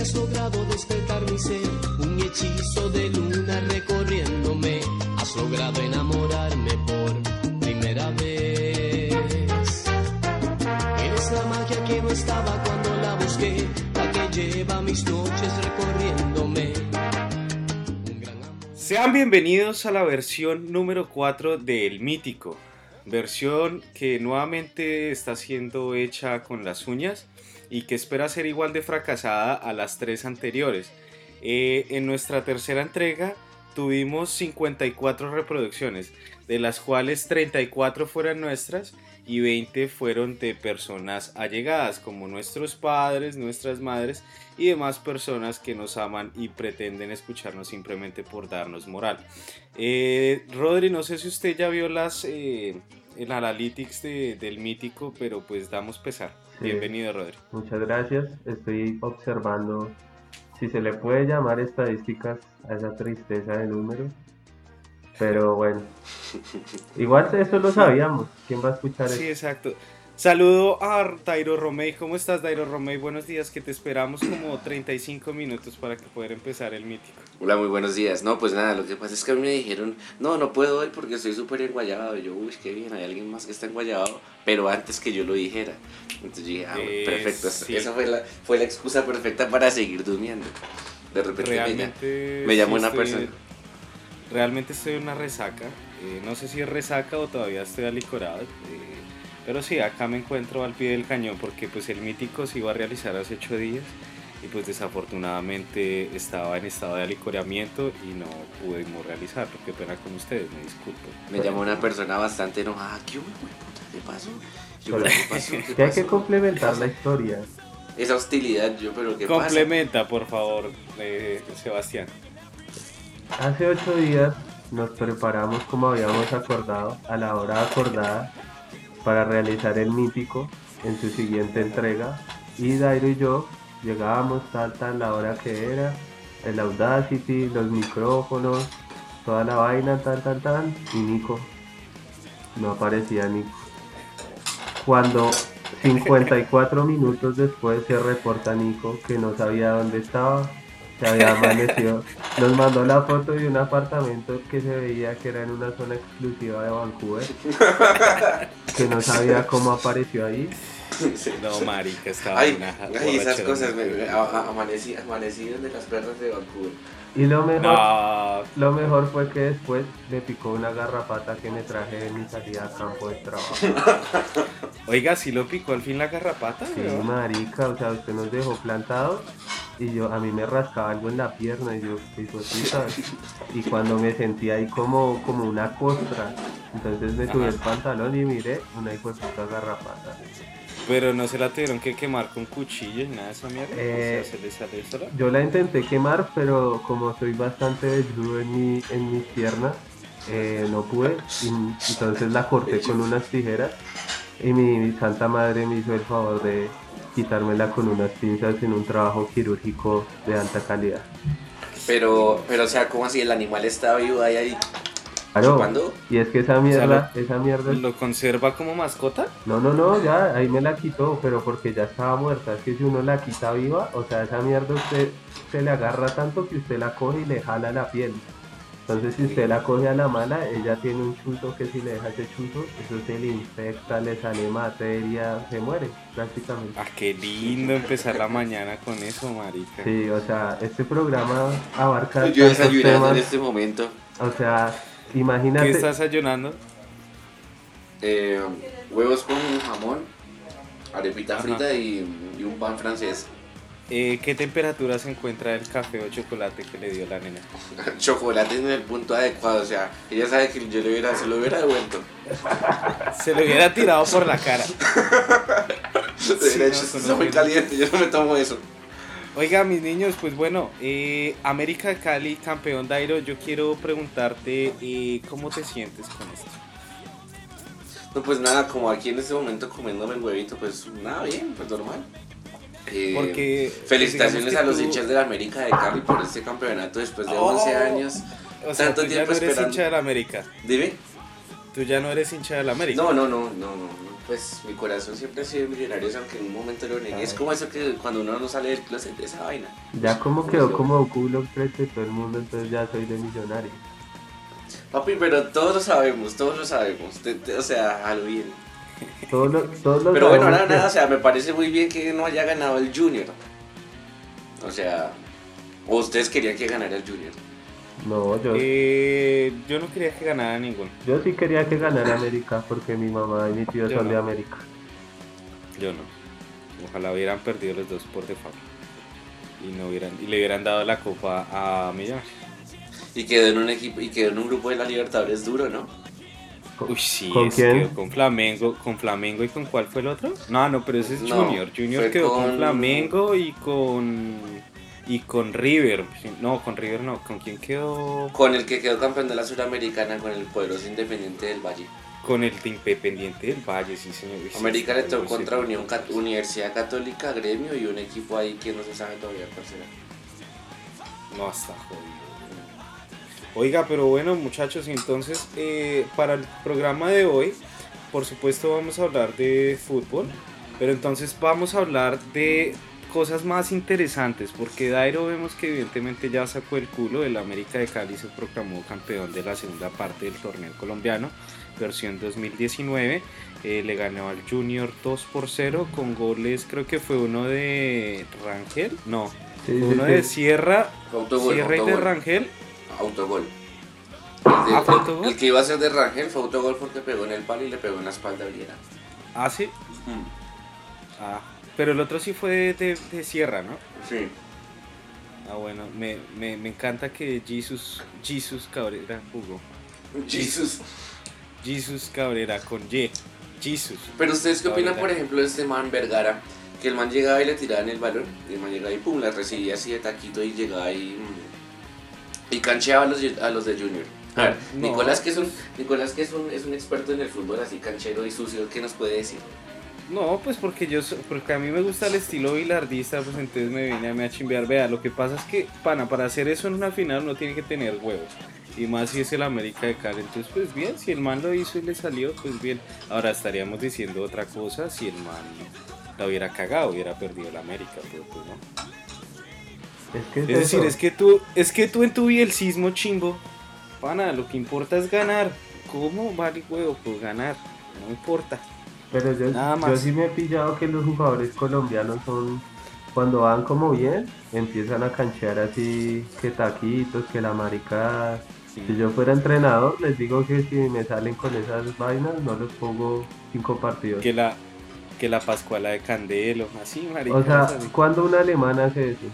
que logrado despertar mi ser, un hechizo de luna recorriéndome. Has logrado enamorarme por primera vez. Eres la magia que no estaba cuando la busqué, la que lleva mis noches recorriéndome. Un gran amor. Sean bienvenidos a la versión número 4 de El Mítico, versión que nuevamente está siendo hecha con las uñas y que espera ser igual de fracasada a las tres anteriores. Eh, en nuestra tercera entrega tuvimos 54 reproducciones, de las cuales 34 fueron nuestras y 20 fueron de personas allegadas, como nuestros padres, nuestras madres y demás personas que nos aman y pretenden escucharnos simplemente por darnos moral. Eh, Rodri, no sé si usted ya vio las eh, el analytics de- del mítico, pero pues damos pesar. Sí. Bienvenido, Rodri. Muchas gracias. Estoy observando si se le puede llamar estadísticas a esa tristeza de números. Pero bueno, igual eso lo sabíamos. ¿Quién va a escuchar Sí, eso? exacto. Saludo a Dairo Romey. ¿Cómo estás, Dairo Romey? Buenos días, que te esperamos como 35 minutos para que poder empezar el mítico. Hola, muy buenos días. No, pues nada, lo que pasa es que a mí me dijeron, no, no puedo hoy porque estoy súper enguayabado. Y yo, uy, qué bien, hay alguien más que está enguayabado, pero antes que yo lo dijera. Entonces dije, ah, Eh, perfecto. esa- sí. Esa fue la, fue la excusa perfecta para seguir durmiendo. De repente me, Realmente. me llamó sí una estoy- persona. Realmente estoy en una resaca. eh, no sé si es resaca o todavía estoy alicorado. eh, pero sí, acá me encuentro al pie del cañón porque pues el mítico se iba a realizar hace 8 días. Y pues desafortunadamente estaba en estado de alicoramiento y no pudimos realizarlo. Qué pena con ustedes, me disculpo. Me llamó una persona bastante enojada. ¿Qué hubo, puta? ¿Qué pasó? Yo, pero, ¿qué pasó? ¿Qué Que hay que pasó? complementar la historia. Esa hostilidad, yo, pero ¿qué pasa? Complementa, por favor, eh, Sebastián. Hace ocho días nos preparamos como habíamos acordado a la hora acordada para realizar el mítico en su siguiente entrega y Dairo y yo llegábamos tal tal la hora que era, el Audacity, los micrófonos, toda la vaina tal tal tal y Nico, no aparecía Nico. Cuando 54 minutos después se reporta Nico que no sabía dónde estaba, se había amanecido. Nos mandó la foto de un apartamento que se veía que era en una zona exclusiva de Vancouver, que no sabía cómo apareció ahí. Sí. No, marica, estaba Ay, una ay, esas cosas, me, amanecí, amanecí de las perras de Vancouver. Y lo mejor, No, lo mejor fue que después me picó una garrapata que me traje de mi salida a campo de trabajo. oiga, ¿sí lo picó al fin la garrapata? Sí, marica, o sea, usted nos dejó plantados y yo, a mí me rascaba algo en la pierna y yo, puta. Y cuando me sentí ahí como, como una costra, entonces me subí el pantalón y miré una hijo de puta garrapata. Pero no se la tuvieron que quemar con cuchillo ni nada de esa mierda. Eh, o sea, se le sale sola. Yo la intenté quemar, pero como soy bastante desnudo en, mi, en mis piernas, eh, no pude. y entonces la corté con unas tijeras y mi, mi santa madre me hizo el favor de quitármela con unas pinzas en un trabajo quirúrgico de alta calidad. Pero, pero, o sea, ¿cómo así? El animal está vivo ahí, ahí Claro, chupando. y es que esa mierda, esa mierda, ¿Lo conserva como mascota? no, no, no, ya ahí me la quitó, pero porque ya estaba muerta. Es que si uno la quita viva, o sea, esa mierda usted se le agarra tanto que usted la coge y le jala la piel. Entonces, si usted la coge a la mala, ella tiene un chuzo que si le deja ese chuzo, eso se le infecta, le sale materia, se muere prácticamente. Ah, qué lindo empezar la mañana con eso, marica. Sí, o sea, este programa abarca Yo desayunando en este momento. o sea, ¿Qué imagínate, estás ayunando? eh, huevos con jamón, arepita Ajá. frita y, y un pan francés. Eh, ¿Qué temperatura se encuentra el café o chocolate que le dio la nena? Chocolate en el punto adecuado, o sea, ella sabe que yo le hubiera, se lo hubiera devuelto. Se lo hubiera tirado por la cara. de no, hecho, está muy caliente, yo no me tomo eso. Oiga, mis niños, pues bueno, eh, América Cali, campeón Dairo, yo quiero preguntarte eh, cómo te sientes con esto. No, pues nada, como aquí en este momento comiéndome el huevito, pues nada, bien, pues normal. Eh, Porque Felicitaciones a los tú- hinchas de la América de Cali por este campeonato después de Oh. 11 años. O sea, tanto tú ya tiempo no eres esperando. hincha de la América. Dime. Tú ya no eres hincha de la América. No, no, no, no, no. pues mi corazón siempre ha sido Millonarios, aunque en un momento lo negué. Es como eso que cuando uno no sale del closet de esa vaina. Ya como quedó como culo frente a todo el mundo, entonces ya soy de millonario. Papi, pero todos lo sabemos, todos lo sabemos. Te- te- o sea, a lo bien. Todos lo- todos lo Pero bueno, nada, nada, o sea, me parece muy bien que no haya ganado el Junior. O sea, o ustedes querían que ganara el Junior. No, yo, Eh, yo no quería que ganara ninguno. yo sí quería que ganara América porque mi mamá y mi tío Yo son no. de América. Yo no. Ojalá hubieran perdido los dos por default. Y no hubieran, y le hubieran dado la copa a Millonarios. Y quedó en un equipo, y quedó en un grupo de la Libertadores duro, ¿no? Uy, sí, ¿Con es- quién? quedó con Flamengo, con Flamengo y con cuál fue el otro? No, no, pero ese es No, Junior. Junior quedó con... con- Flamengo y con y con River. No, con River no. ¿Con quién quedó? Con el que quedó campeón de la Suramericana, con el poderoso Independiente del Valle. Con el de Independiente del Valle, sí, señor. Sí, América le tocó contra sí. Unión Cat- Universidad Católica, Gremio y un equipo ahí que no se sabe todavía cuál será. No, está jodido. Oiga, pero bueno, muchachos, entonces eh, para el programa de hoy, por supuesto vamos a hablar de fútbol, pero entonces vamos a hablar de cosas más interesantes, porque Dairo vemos que evidentemente ya sacó el culo, el América de Cali se proclamó campeón de la segunda parte del torneo colombiano, versión 2019, eh, le ganó al Junior 2 por 0 con goles, creo que fue uno de Rangel, no, Sí, uno sí. de Sierra, Sierra y de. Rangel, Autogol. El, de- Ah, ¿fue autogol? el que iba a ser de Rangel fue autogol porque pegó en el palo y le pegó en la espalda a Viera. ah sí, Ah, pero el otro sí fue de, de Sierra, ¿no? Sí. Ah, bueno, me, me, me encanta que Jesus, Jesus Cabrera jugó. Jesus. Jesus Cabrera con Y. Jesus. Pero ustedes qué opinan, por ejemplo, de este man Vergara, que el man llegaba y le tiraban el balón, y el man llegaba y pum, la recibía así de taquito y llegaba y, mm, y cancheaba a los, a los de Junior. A ver, No. Nicolás, que, es un, Nicolás que es, un, es un experto en el fútbol así canchero y sucio, ¿qué nos puede decir? No, pues porque yo so- porque a mí me gusta el estilo bilardista, pues entonces me vine a, me a chimbear. Vea, lo que pasa es que, pana, para hacer eso en una final uno tiene que tener huevos. Y más si es el América de Cali. Entonces, pues bien, si el man lo hizo y le salió, pues bien. Ahora estaríamos diciendo otra cosa si el man la hubiera cagado, hubiera perdido el América, pero pues no. Es que es, Es decir, es que tú, es que tú en tu bielcismo chimbo, pana, lo que importa es ganar. ¿Cómo vale huevo? Pues ganar, no importa. Pero yo, Nada yo sí me he pillado que los jugadores colombianos son, cuando van como bien, empiezan a canchear así, que taquitos, que la marica. Si yo fuera entrenador, les digo que si me salen con esas vainas, no los pongo cinco partidos. Que la, que la Pascuala de Candelo, así, marica. O sea, así. cuando un alemán hace eso?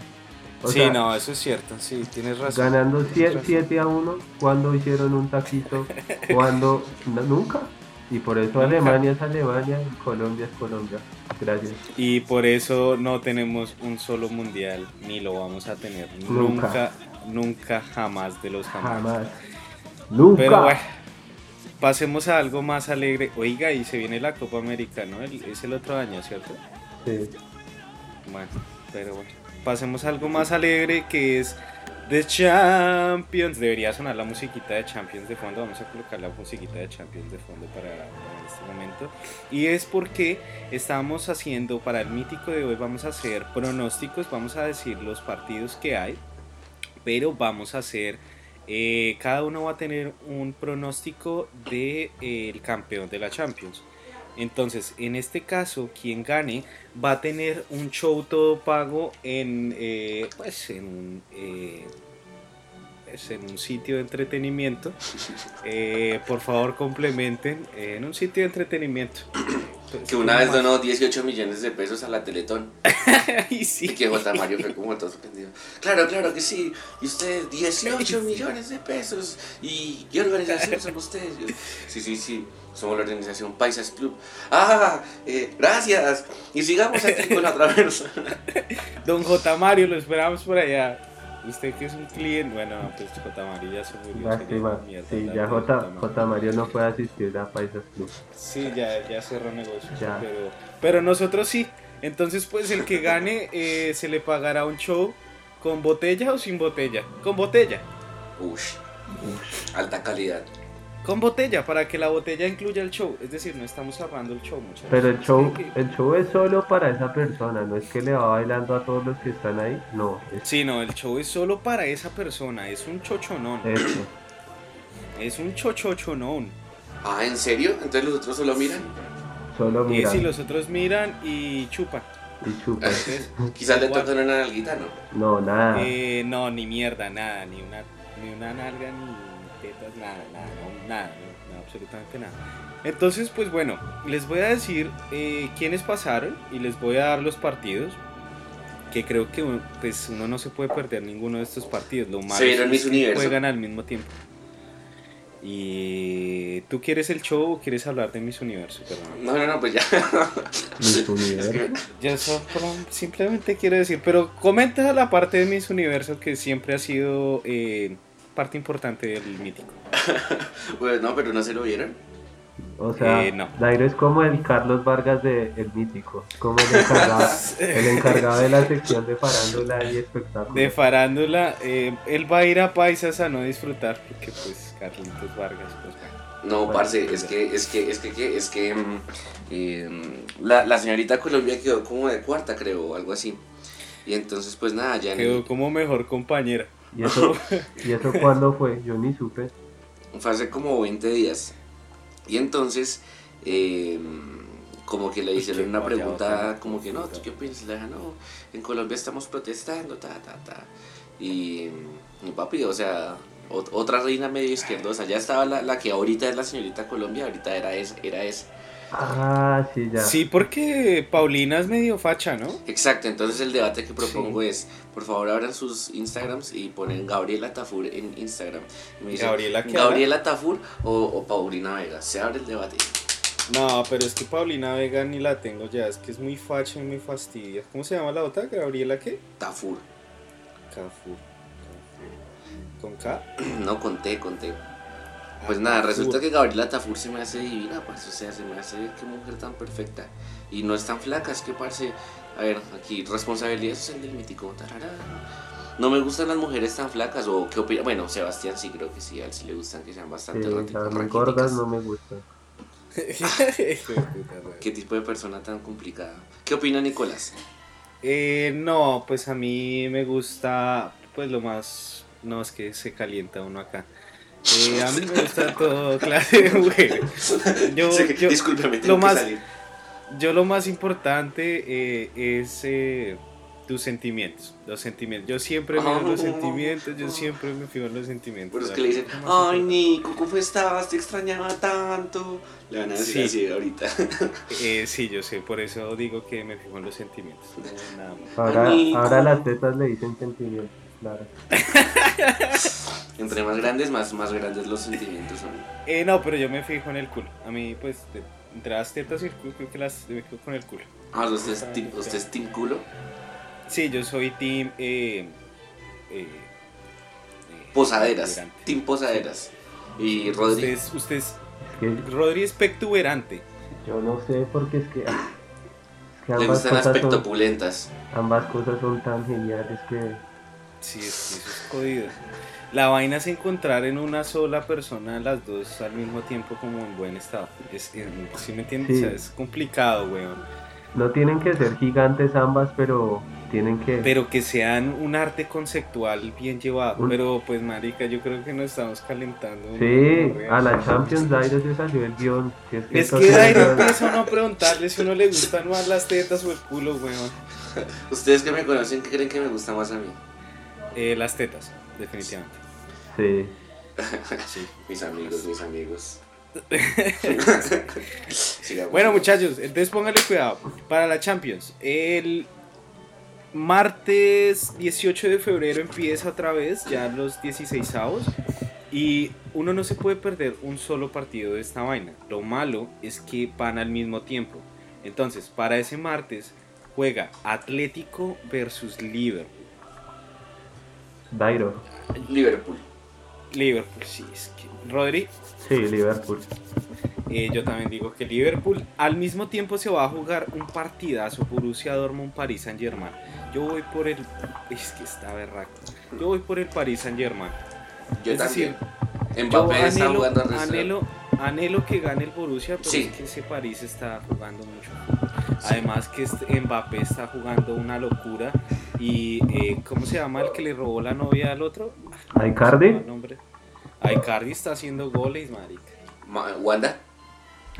O sí, sea, no, eso es cierto, sí, tienes razón. ganando tienes razón. 7 a 1, cuando hicieron un taquito, cuando no, nunca. Y por eso Nunca. Alemania es Alemania y Colombia es Colombia. Gracias. Y por eso no tenemos un solo mundial, ni lo vamos a tener Nunca. nunca, nunca, jamás de los jamás. Jamás. Nunca. Pero bueno, pasemos a algo más alegre. Oiga, y se viene la Copa América, ¿no? El- es el otro año, ¿cierto? Sí. Bueno, pero bueno. Pasemos algo más alegre que es The Champions. Debería sonar la musiquita de Champions de fondo. Vamos a colocar la musiquita de Champions de fondo para, para este momento. Y es porque estamos haciendo, para el mítico de hoy, vamos a hacer pronósticos. Vamos a decir los partidos que hay. Pero vamos a hacer. eh, cada uno va a tener un pronóstico del de, el campeón de la Champions. Entonces, en este caso, quien gane va a tener un show todo pago en, eh, pues, en un, eh, pues, en un sitio de entretenimiento. Eh, por favor, complementen en un sitio de entretenimiento. Entonces, Que una vez ¿cómo donó 18 millones de pesos a la Teletón. sí. Y que J. Mario fue como todo sorprendido. Claro, claro que sí. Y usted, 18 millones de pesos. ¿Y qué organización son ustedes? Sí, sí, sí. Somos la organización Paisas Club. Ah, eh, gracias. Y sigamos aquí con la otra persona. Don J. Mario, lo esperamos por allá. Usted que es un cliente, bueno, no, pues J. Mario ya se murió. Lástima. Sí, ya J, Mario. J Mario no puede asistir a Paisas Club. Sí, ya, ya cerró negocios. Ya. Pero, pero nosotros sí. Entonces, pues el que gane eh, se le pagará un show con botella o sin botella. Con botella. Ush. Alta calidad. Con botella, para que la botella incluya el show. Es decir, no estamos cerrando el show, muchachos. Pero el show, que- el show es solo para esa persona, no es que le va bailando a todos los que están ahí, no, es Sí, no, el show es solo para esa persona. Es un chochonón. eso. Es un chochochonón. Ah, ¿en serio? Entonces los otros solo miran. Solo Y mira si los otros miran y chupan. y chupa. Entonces, Quizás le tocan una nalguita, ¿no? No, nada. Eh, no, ni mierda, nada, ni una, ni una nalga, ni nada, nada, no, nada, no, no, absolutamente nada. Entonces, pues bueno, les voy a decir eh, quiénes pasaron y les voy a dar los partidos. Que creo que uno- pues, uno no se puede perder ninguno de estos partidos. Lo malo es que juegan al mismo tiempo. Y tú quieres el show o quieres hablar de Miss Universo, perdón. No, no, no, pues ya. Miss Es Universo. que- Yo solo simplemente quiero decir, pero comenta la parte de Miss Universo que siempre ha sido eh, parte importante del mítico. pues no, pero no se lo vieron. O sea, Eh, no. Dairo es como el Carlos Vargas de El Mítico, como el encargado, el encargado de la sección de farándula y espectáculos. De farándula, eh, él va a ir a Paisas a no disfrutar porque pues Carlitos Vargas, pues bueno. No, Bueno, parce, es que, es que, es que, que- es que mm, eh, la, la señorita Colombia quedó como de cuarta, creo, o algo así. Y entonces, pues nada, ya quedó como mejor compañera. ¿Y eso, ¿Y eso cuándo fue? Yo ni supe. fue hace como 20 días. Y entonces, eh, como que le hicieron una pregunta, como que no, ¿tú qué piensas? Le no, en Colombia estamos protestando, ta, ta, ta. Y, y papi, o sea, ot- otra reina medio izquierdosa, ya estaba la, la que ahorita es la señorita Colombia, ahorita era esa, era esa. Ah, sí, ya. Sí, porque Paulina es medio facha, ¿no? Exacto, entonces el debate que propongo Sí. es, por favor abran sus Instagrams y ponen Gabriela Tafur en Instagram. Y me dicen, Gabriela, ¿qué Gabriela Tafur o, o Paulina Vega. Se abre el debate. No, pero es que Paulina Vega ni la tengo ya, es que es muy facha y muy fastidia. ¿Cómo se llama la otra? ¿Gabriela qué? Tafur. Cafur. ¿Con K? No conté, conté. Pues nada, resulta que Gabriela Tafur se me hace divina, parce. O sea, se me hace qué mujer tan perfecta. Y no es tan flaca, es que parce. A ver, aquí, responsabilidad social del mítico. tarará. No me gustan las mujeres tan flacas, o qué opina. Bueno, Sebastián sí creo que sí, a él sí le gustan que sean Sí, bastante las muy gordas no me gustan. ¿Qué tipo de persona tan complicada? ¿Qué opina Nicolás? Eh, no, pues a mí me gusta, pues lo más, no es que se calienta uno acá. Eh, a mí me gusta todo clase de mujeres. Yo, Sí, yo, discúlpeme, lo tengo que más- salir. yo lo más importante eh, es eh, tus sentimientos, los sentimientos. Yo siempre miro los sentimientos, yo siempre me fijo en los sentimientos. Por eso la que le dicen, ay. Nico, ¿cómo estás? Te extrañaba tanto. Le van a decir Sí. así ahorita. Eh, sí, yo sé, por eso digo que me fijo en los sentimientos. no, nada más. Ahora, ahora las tetas le dicen sentimientos, claro. Entre más grandes, más, más grandes los sentimientos son. Eh, no, pero yo me fijo en el culo. A mí, pues, de- entre las tetas y el culo, creo que las me fijo con el culo. Ah, usted es team, usted es team culo. Sí, yo soy team. Eh, eh, eh, Posaderas. Team posaderas. Y Rodri. Usted es, usted es. Rodri es pectuberante. yo no sé porque es que, ah, es que Le ambas, gustan las pectopulentas. ambas cosas son tan geniales que Sí, es, eso es jodido. La vaina es encontrar en una sola persona las dos al mismo tiempo como en buen estado. Es, es- ¿sí me entiendes? Sí. O sea, es complicado, weón. no tienen que ser gigantes ambas, pero tienen que... Pero que sean un arte conceptual bien llevado. Un- Pero pues, marica, yo creo que nos estamos calentando. Sí, a la Champions Dairo se salió el guion. Si es que Es que Dairo empieza uno a preguntarle si a uno le gustan más las tetas o el culo, weón. Ustedes que me conocen, ¿qué creen que me gusta más a mí? Eh, las tetas, definitivamente. Sí. Sí. Mis amigos, mis amigos. Bueno, muchachos, entonces pónganle cuidado. Para la Champions, el martes 18 de febrero empieza otra vez, ya los 16 avos. Y uno no se puede perder un solo partido de esta vaina. Lo malo es que van al mismo tiempo. Entonces, para ese martes juega Atlético versus Liverpool. Dairo. Liverpool. Liverpool, sí, es que. Rodri, Sí, Liverpool. Eh, yo también digo que Liverpool al mismo tiempo se va a jugar un partidazo Borussia Dortmund Paris Saint Germain. Yo voy por el es que está berraco. Yo voy por el Paris Saint Germain. Yo es también. decir, Yo Mbappé está anhelo, jugando anhelo, anhelo que gane el Borussia, pero Sí. es que ese París está jugando mucho. Además que este Mbappé está jugando una locura. Y, eh, ¿cómo se llama el que le robó la novia al otro? ¿A Icardi? El nombre. A Icardi está haciendo goles, marica. Ma- Wanda.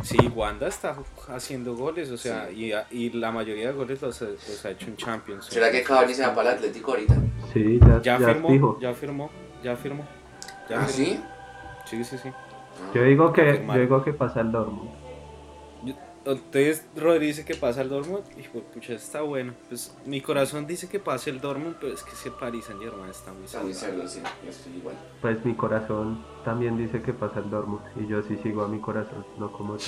Sí, Wanda está haciendo goles, o sea, y, y la mayoría de goles los, ha- los ha hecho en Champions. ¿Será que Cavani se va para el Atlético ahorita? Sí, ya, Ya, ya, firmó, ya firmó, ya firmó. Ya ¿Ah, firmó. sí? Sí, sí, sí. Yo digo que, yo digo que pasa el Dortmund. Entonces Rodri dice que pasa el Dortmund y pues pucha está bueno. Pues mi corazón dice que pase el Dortmund, pero es que ese Paris Saint Germain está muy Está muy salvaje. cerdo, sí. Yo estoy igual. Pues mi corazón también dice que pasa el Dortmund. Y yo sí sigo a mi corazón, no como tú.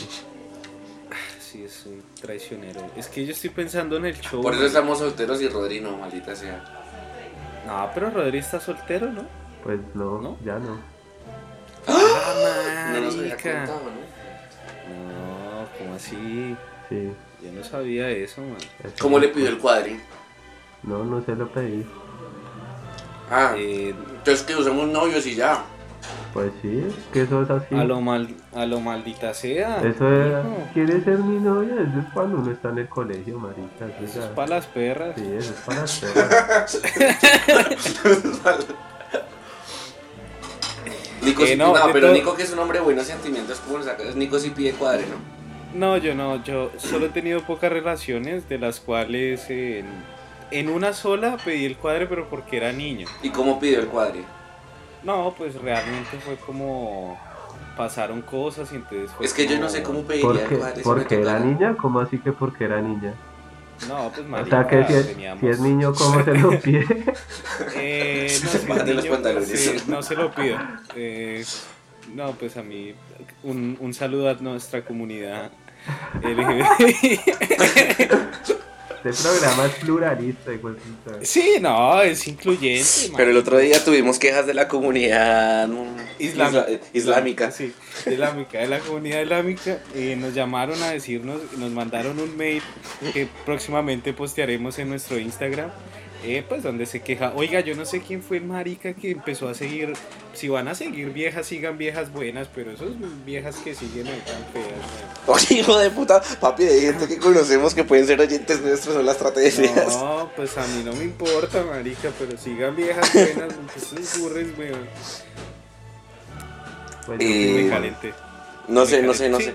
Sí, es un traicionero. Es que yo estoy pensando en el show. Por eso estamos solteros y Rodri no, maldita sea. No, pero Rodri está soltero, ¿no? Pues no, ¿No? ya no. ¡Ah, No nos había contado, ¿no? No, ¿cómo así? Sí. Yo no sabía eso, man. eso ¿Cómo le pidió el cuadri? No, no se lo pedí. Ah, Eh, entonces que usamos novios y ya. Pues sí, es que eso es así. a, lo mal, a lo maldita sea. Eso es, hijo. ¿quiere ser mi novia? Eso es cuando uno está en el colegio, marica. Eso Eso es ya- para las perras. Sí, eso es para las perras. Nico Eh, sí, no, no, de pero todo- Nico que es un hombre de buenos sentimientos, ¿cómo lo sacas? Nico sí pide cuadre, ¿no? No, yo no, yo solo he tenido pocas relaciones, de las cuales eh, en, en una sola pedí el cuadre, pero porque era niño. ¿Y cómo pidió el cuadre? No, pues realmente fue como pasaron cosas y entonces fue Es que yo no sé cómo pediría ¿Por el qué? cuadre. si me ¿Porque era niña? ¿Cómo así que porque era niña? No, pues O marica, sea que si es, teníamos- si es niño, ¿cómo se lo pide? Eh, no, Se si los pantalones. sí, no se lo pido. Eh, no, pues a mí, un, un saludo a nuestra comunidad LGBT. Este programa es pluralista, igual. Sí, no, es incluyente. Pero el otro día tuvimos quejas de la comunidad Islámica. isla- islámica. Sí, islámica, de la comunidad islámica. eh, nos llamaron a decirnos, nos mandaron un mail que próximamente postearemos en nuestro Instagram. Eh, pues donde se queja, oiga, yo no sé quién fue marica que empezó a seguir, si van a seguir viejas, sigan viejas buenas, pero esos viejas que siguen tan feas. Oye, hijo de puta, papi, hay gente que conocemos que pueden ser oyentes nuestros, no las trate de weón. feas. No, pues a mí no me importa, marica, pero sigan viejas buenas, pues sus burres, weón. Pues, Eh, Me calenté. No sé, no sé, no sé.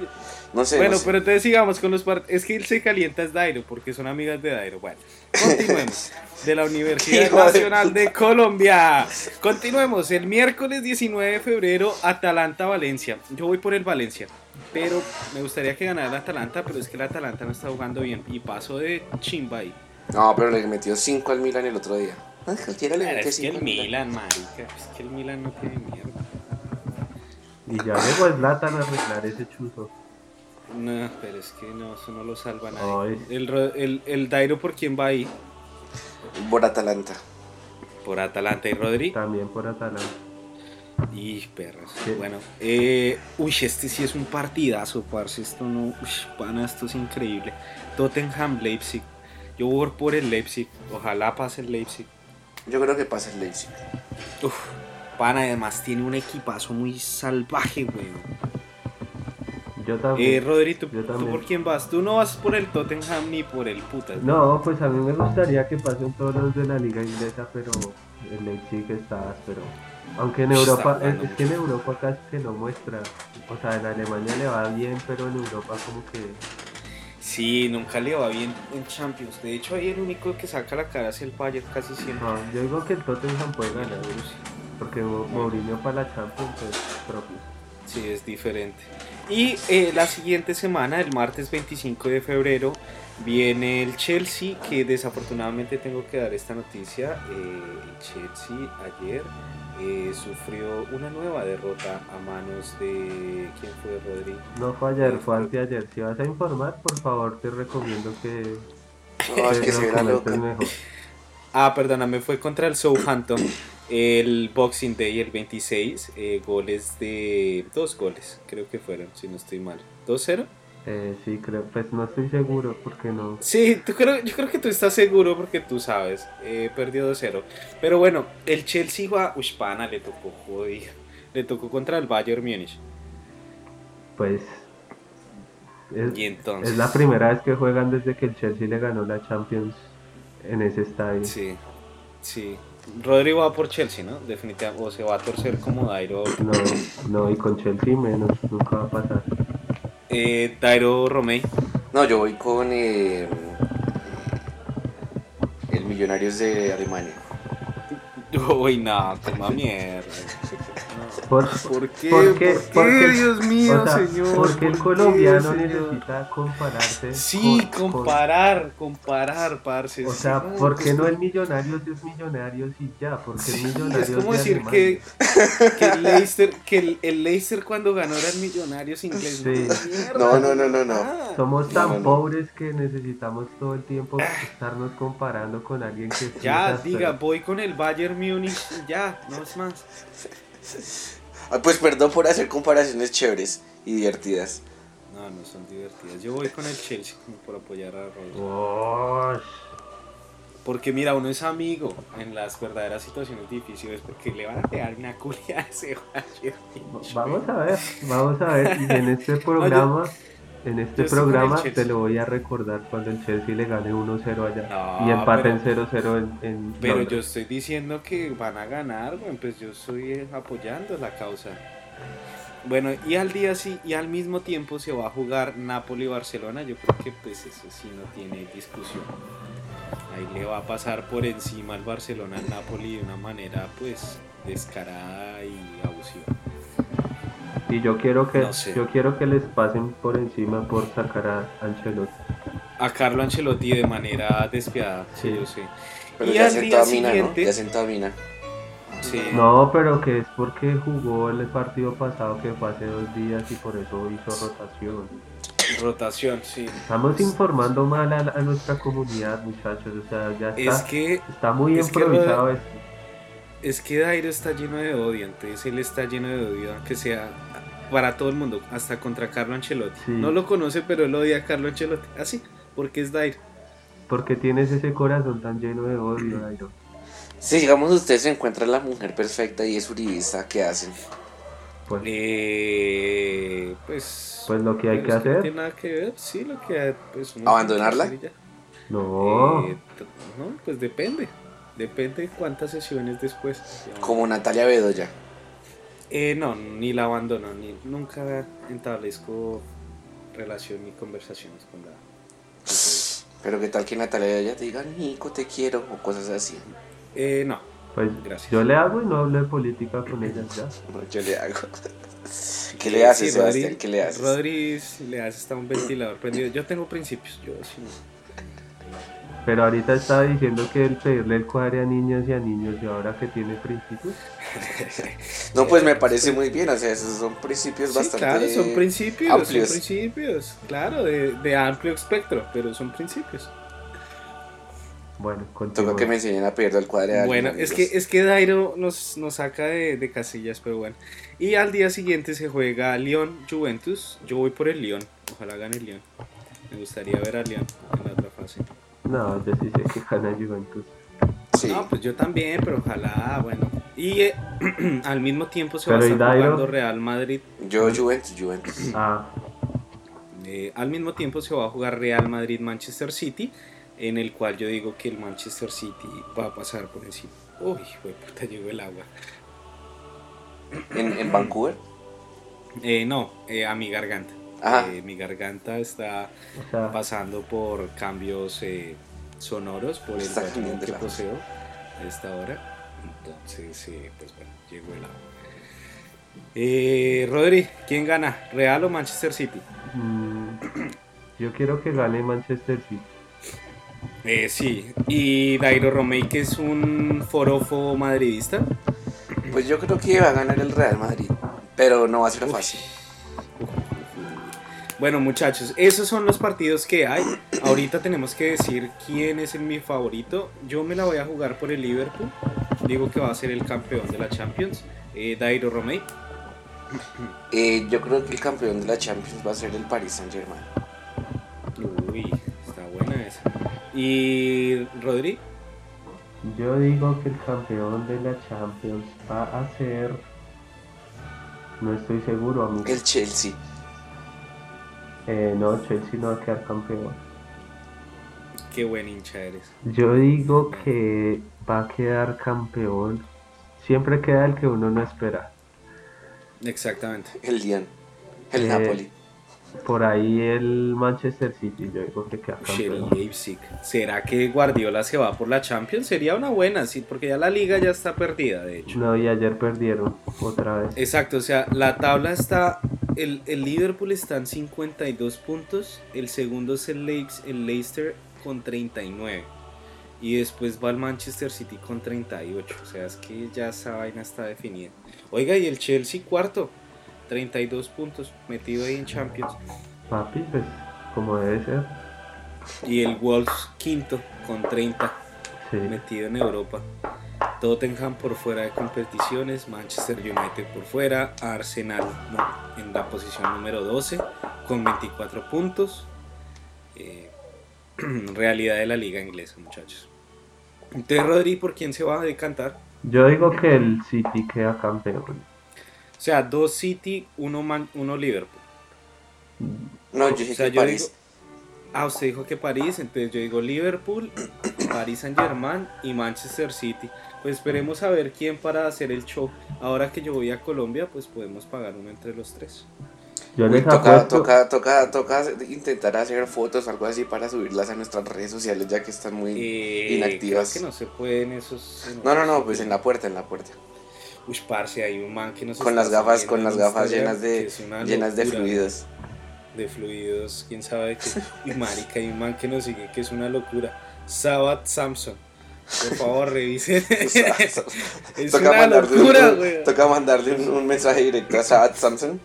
No sé. Bueno, no sé. pero entonces sigamos con los partidos. Es que él se calienta es Dairo, porque son amigas de Dairo. Bueno, continuemos. De la Universidad de Nacional de, Colombia. Continuemos. El miércoles 19 de febrero, Atalanta-Valencia. Yo voy por el Valencia. Pero me gustaría que ganara el Atalanta, pero es que el Atalanta no está jugando bien. Y paso de chimba ahí. No, pero le metió 5 al Milan el otro día. Cualquiera le Pero mete es que cinco el al Milan, marica. Es que el Milan no tiene mierda. Y ya llegó Zlatan a arreglar ese chuzo. No, pero es que no, eso no lo salva nadie. Ay. El, el, el Dairo, ¿por quién va ahí? Por Atalanta. Por Atalanta y Rodri. También por Atalanta. Y perros. Sí. Bueno, eh, uy, este sí es un partidazo, parce. Esto no, uy, pana, esto es increíble. Tottenham, Leipzig. Yo voy por el Leipzig. Ojalá pase el Leipzig. Yo creo que pasa el Leipzig. Uf, pana, además tiene un equipazo muy salvaje, weón. Yo también. Eh, Rodri, ¿tú, Yo tú también. por quién vas? Tú no vas por el Tottenham ni por el putas. No, pues a mí me gustaría que pasen todos los de la liga inglesa, pero el Leipzig está pero Aunque en Europa, es, es que en Europa casi que no muestra. O sea, en Alemania le va bien, pero en Europa como que... Sí, nunca le va bien en Champions. De hecho, ahí el único que saca la cara es el Bayern casi siempre. No, yo digo que el Tottenham puede ganar, porque Mo- Mourinho para la Champions pues propio. Sí, es diferente. Y eh, la siguiente semana, el martes 25 de febrero, viene el Chelsea, que desafortunadamente tengo que dar esta noticia. Eh, el Chelsea ayer eh, sufrió una nueva derrota a manos de... ¿Quién fue Rodri? No fue ayer, fue anteayer. Si vas a informar, por favor te recomiendo que... No, es que se mejor. Ah, perdóname, fue contra el Southampton el Boxing Day, el 26. eh, goles de... Dos goles, creo que fueron, si no estoy mal. ¿2-0? Eh, sí, creo, pues no estoy seguro porque no... Sí, tú creo, yo creo que tú estás seguro porque tú sabes. Eh, perdió 2-0. Pero bueno, el Chelsea va. Uy, pana, le tocó jodido. le tocó contra el Bayern Múnich. Pues es, Y entonces. es la primera vez que juegan desde que el Chelsea le ganó la Champions en ese estadio. Sí, sí. Rodrigo va por Chelsea, ¿no? Definitivamente. O se va a torcer como Dairo. No, no, y con Chelsea menos, nunca va a pasar. Eh, Dairo Romey. No, yo voy con eh, el Millonarios de Alemania. Uy, no, toma mierda. Por, ¿Por qué? ¿Por qué? ¿Por qué, Porque- Dios mío, o sea, señor? Porque el ¿Por qué, colombiano señor? necesita compararse. Sí, con- con- comparar, comparar, parce. o sí, sea, no, ¿por qué no el Millonarios es Millonarios y ya? Porque el Millonarios Es como de decir que, que el Leicester, que el, el Leicester cuando ganó eran millonarios ingleses. Sí. No, no, no, no, no. Ah. Somos tan no, no. pobres que necesitamos todo el tiempo estarnos comparando con alguien que Ya, diga, voy con el Bayern Múnich y ya, no es más. Ah, pues perdón por hacer comparaciones chéveres y divertidas. No, no son divertidas. Yo voy con el Chelsea como por apoyar a Rodri. Porque mira, uno es amigo en las verdaderas situaciones difíciles porque le van a pegar una culia a ese. Vamos a ver, vamos a ver. Y en este programa, yo estoy con programa te lo voy a recordar cuando el Chelsea le gane 1-0 allá. No, y empaten pero- 0-0 en, en Pero Londres. yo estoy diciendo que van a ganar, bueno, pues yo estoy eh, apoyando la causa. Bueno, y al día sí, y al mismo tiempo se va a jugar Napoli-Barcelona. Yo creo que pues eso sí no tiene discusión. Ahí le va a pasar por encima al Barcelona al Napoli de una manera pues descarada y abusiva. Y yo quiero que No sé. yo quiero que les pasen por encima por sacar a Ancelotti. A Carlo Ancelotti de manera despiadada, sí, Sí. yo sé. Pero Y ya a día Mina, ¿no? siguiente- Ya sentó a Mina. Sí. No, pero que es porque jugó el partido pasado que fue hace dos días y por eso hizo rotación. Rotación, sí. Estamos informando mal a, a nuestra comunidad, muchachos. O sea, ya está, Es que está muy es que improvisado esto. Es que Dairo está lleno de odio, entonces él está lleno de odio, aunque sea para todo el mundo, hasta contra Carlo Ancelotti. Sí. No lo conoce, pero él odia a Carlo Ancelotti. Así, porque es Dairo. Porque tienes ese corazón tan lleno de odio, Dairo. Si digamos ustedes se encuentran la mujer perfecta y es uribista, ¿qué hacen? Pues, Eh, pues. Pues lo que hay que hacer. No tiene nada que ver, sí, lo que hay, pues, ¿Abandonarla? no. Eh, no, pues depende. Depende de cuántas sesiones después. Como Natalia Bedoya. Eh, no, ni la abandono, ni nunca entablezco relación ni conversaciones con la. Pero qué tal que Natalia Bedoya te diga, Nico, te quiero, o cosas así. Eh, no. Pues Gracias. yo le hago y no hablo de política con ellas ya. Yo le hago. ¿Qué le haces, Sí, Sebastián? ¿Qué le haces? Rodri le hace hasta un ventilador prendido. Yo tengo principios, yo sí no. Pero ahorita estaba diciendo que el pedirle el cuadre a niñas y a niños y ahora que tiene principios. No, pues me parece muy bien, o sea, esos son principios Sí, bastante claro, son principios, amplios. son principios, claro, de, de amplio espectro, pero son principios. Bueno, continúa. que me enseñen a pedir el cuadre a Bueno, alguien, es que, es que Dairo nos, nos saca de, de casillas, pero bueno. Y al día siguiente se juega Lyon Juventus. Yo voy por el Lyon. Ojalá gane el Lyon. Me gustaría ver a Lyon en la otra fase. No, yo sí sé que gana Juventus. Sí. No, pues yo también, pero ojalá, bueno. Y eh, al mismo tiempo se va a Pero, ¿y estar Dairo? jugando Real Madrid. Yo, Juventus, Juventus. Ah, Eh, al mismo tiempo se va a jugar Real Madrid Manchester City, en el cual yo digo que el Manchester City va a pasar por encima. Uy, fue puta, llegó el agua. ¿En, en Vancouver? Eh, no, eh, a mi garganta. Eh, mi garganta está pasando por cambios eh, sonoros por el que poseo a esta hora. Entonces, eh, pues bueno, llegó el agua. Eh, Rodri, ¿quién gana? ¿Real o Manchester City? mm, yo quiero que gane Manchester City. Eh, sí, y Dairo Romey, que es un forofo madridista. Pues yo creo que va a ganar el Real Madrid, pero no va a ser fácil. Bueno, muchachos, esos son los partidos que hay. Ahorita tenemos que decir quién es el mi favorito. Yo me la voy a jugar por el Liverpool. Digo que va a ser el campeón de la Champions. Eh, Dairo Romey. Eh, yo creo que el campeón de la Champions va a ser el Paris Saint Germain. Uy, está buena esa. Y Rodri. Yo digo que el campeón de la Champions va a ser No estoy seguro, amigo. El Chelsea. Eh, no, Chelsea no va a quedar campeón. Qué buen hincha eres. Yo digo que va a quedar campeón. Siempre queda el que uno no espera. Exactamente. El Lyon. El Eh, Napoli. Por ahí el Manchester City, yo digo que queda Ush, el campeón. Leipzig. ¿Será que Guardiola se va por la Champions? Sería una buena, sí, porque ya la liga ya está perdida, de hecho. No, y ayer perdieron otra vez. Exacto, o sea, la tabla está. El, el Liverpool está en 52 puntos. El segundo es el, Leips- el Leicester con 39. Y después va el Manchester City con 38. O sea, es que ya esa vaina está definida. Oiga, y el Chelsea cuarto. 32 puntos. Metido ahí en Champions. Papi, pues, como debe ser. Y el Wolves quinto con 30. Sí. Metido en Europa. Tottenham por fuera de competiciones, Manchester United por fuera, Arsenal no, en la posición número 12 con 24 puntos. Eh, realidad de la liga inglesa, muchachos. Entonces, Rodri, ¿por quién se va a decantar? Yo digo que el City queda campeón. O sea, dos City, uno, Man- uno Liverpool. No, yo O dije sea, que yo París. digo- ah, usted dijo que París, entonces yo digo Liverpool, París Saint Germain y Manchester City. Pues esperemos a ver quién para hacer el show. Ahora que yo voy a Colombia, pues podemos pagar uno entre los tres. Yo Uy, toca, toca, toca, toca intentar hacer fotos o algo así para subirlas a nuestras redes sociales ya que están muy Eh, inactivas. creo que no se pueden esos. en No, no, no, pues en la puerta, en la puerta. Uy, parce, hay un man que nos Con está las gafas, con las gafas llenas de, llenas de fluidos. De fluidos, quién sabe qué. Y marica, hay un man que nos sigue que es una locura. Sabat Samson. Por favor, revisen. es toca, una mandarle locura, un, güey. toca mandarle un, un mensaje directo a Saad Samson.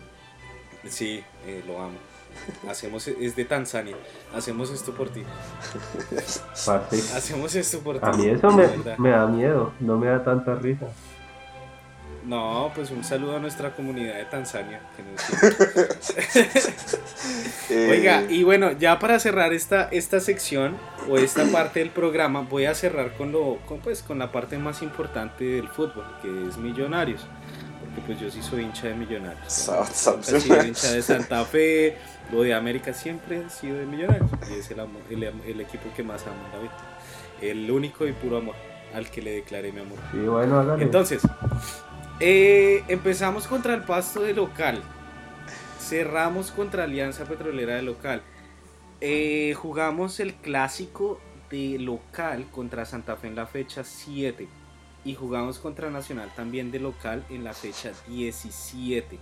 Sí, eh, lo amo. Hacemos, es de Tanzania. Hacemos esto por ti. Hacemos esto por ti. A mí eso me da miedo, no me da tanta risa. No, pues un saludo a nuestra comunidad de Tanzania. que nos sigue. Eh, Oiga, y bueno, ya para cerrar esta, esta sección o esta parte del programa, voy a cerrar con, lo, con, pues, con la parte más importante del fútbol, que es Millonarios. Porque pues yo sí soy hincha de Millonarios. He sido hincha de Santa Fe, lo de América siempre he sido de Millonarios. Y es el, amor- el, el equipo que más amo vida. El único y puro amor al que le declaré mi amor. Sí, bueno. Entonces, eh, empezamos contra el Pasto de local. Cerramos contra Alianza Petrolera de local. Eh, jugamos el clásico de local contra Santa Fe en la fecha 7. Y jugamos contra Nacional también de local en la fecha 17.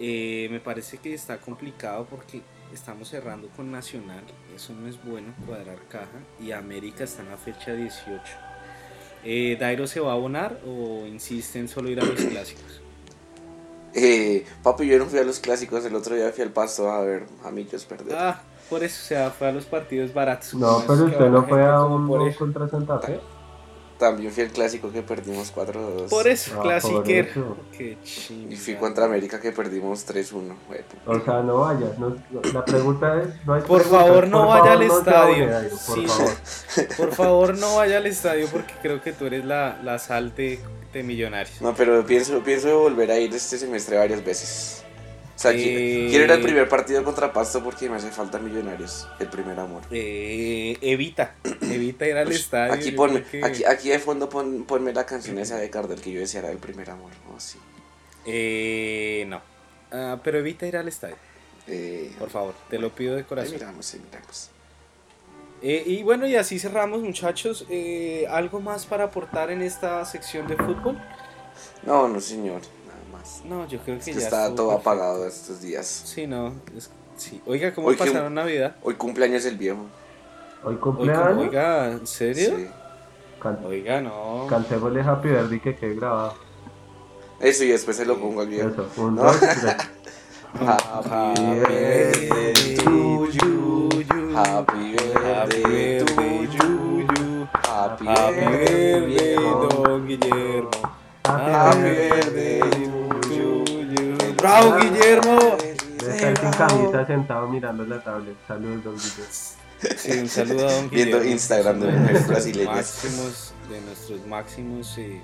Eh, me parece que está complicado porque estamos cerrando con Nacional. Eso no es bueno, cuadrar caja. Y América está en la fecha 18. Eh, ¿Dairo se va a abonar o insiste en solo ir a los clásicos? Eh, papi, yo no fui a los clásicos, el otro día fui al pasto a ver a Millos perder. Ah, por eso, o sea, fue a los partidos baratos. No, pero usted no fue a un por contra Santa Fe. También fui al clásico que perdimos 4-2. Por eso, Ah, clasiquero. por eso. Qué chingada. Y fui contra América que perdimos 3-1. güey. O sea, no vayas. no- no- la pregunta es: no hay Por preguntas, favor, no por vaya favor, al no estadio. abone, Dairo, por Sí. favor. Por favor, no vaya al estadio porque creo que tú eres la, la sal de, de millonarios. No, pero pienso, pienso volver a ir este semestre varias veces. Sea, Eh. quiero ir al primer partido contra Pasto porque me hace falta Millonarios, el primer amor. Eh, evita, evita ir al estadio. Aquí, ponme, que- aquí, aquí de fondo pon- ponme la canción esa de Cardel que yo decía era el primer amor. ¿no? Sí. Eh, no. Ah, pero evita ir al estadio, Eh, por favor. Te lo pido de corazón. miramos, miramos. Eh, y bueno, y así cerramos, muchachos. ¿Algo más para aportar en esta sección de fútbol? No, no señor. No, yo creo que Es que ya está todo perfecto. apagado estos días. Sí, no. es- sí. Oiga, ¿cómo Hoy que- pasaron Navidad? Hoy cumpleaños el viejo. Hoy Hoy, cumpleaños. oiga, ¿en serio? Sí. Can- Oiga, no. Cantémosle Happy Birthday que quede grabado. Eso y después se lo pongo al viejo. Eso, un, No. dos, tres. Happy birthday to you. Happy Happy birthday to you. Happy birthday, don Guillermo. Happy Happy birthday. ¡Bravo, Guillermo! Debe estar sin camisa sentado mirando la tablet. Saludos, don Guillermo. Sí, un saludo a don Viendo. Instagram de mujeres nuestros brasileñas. Máximos, de nuestros máximos eh,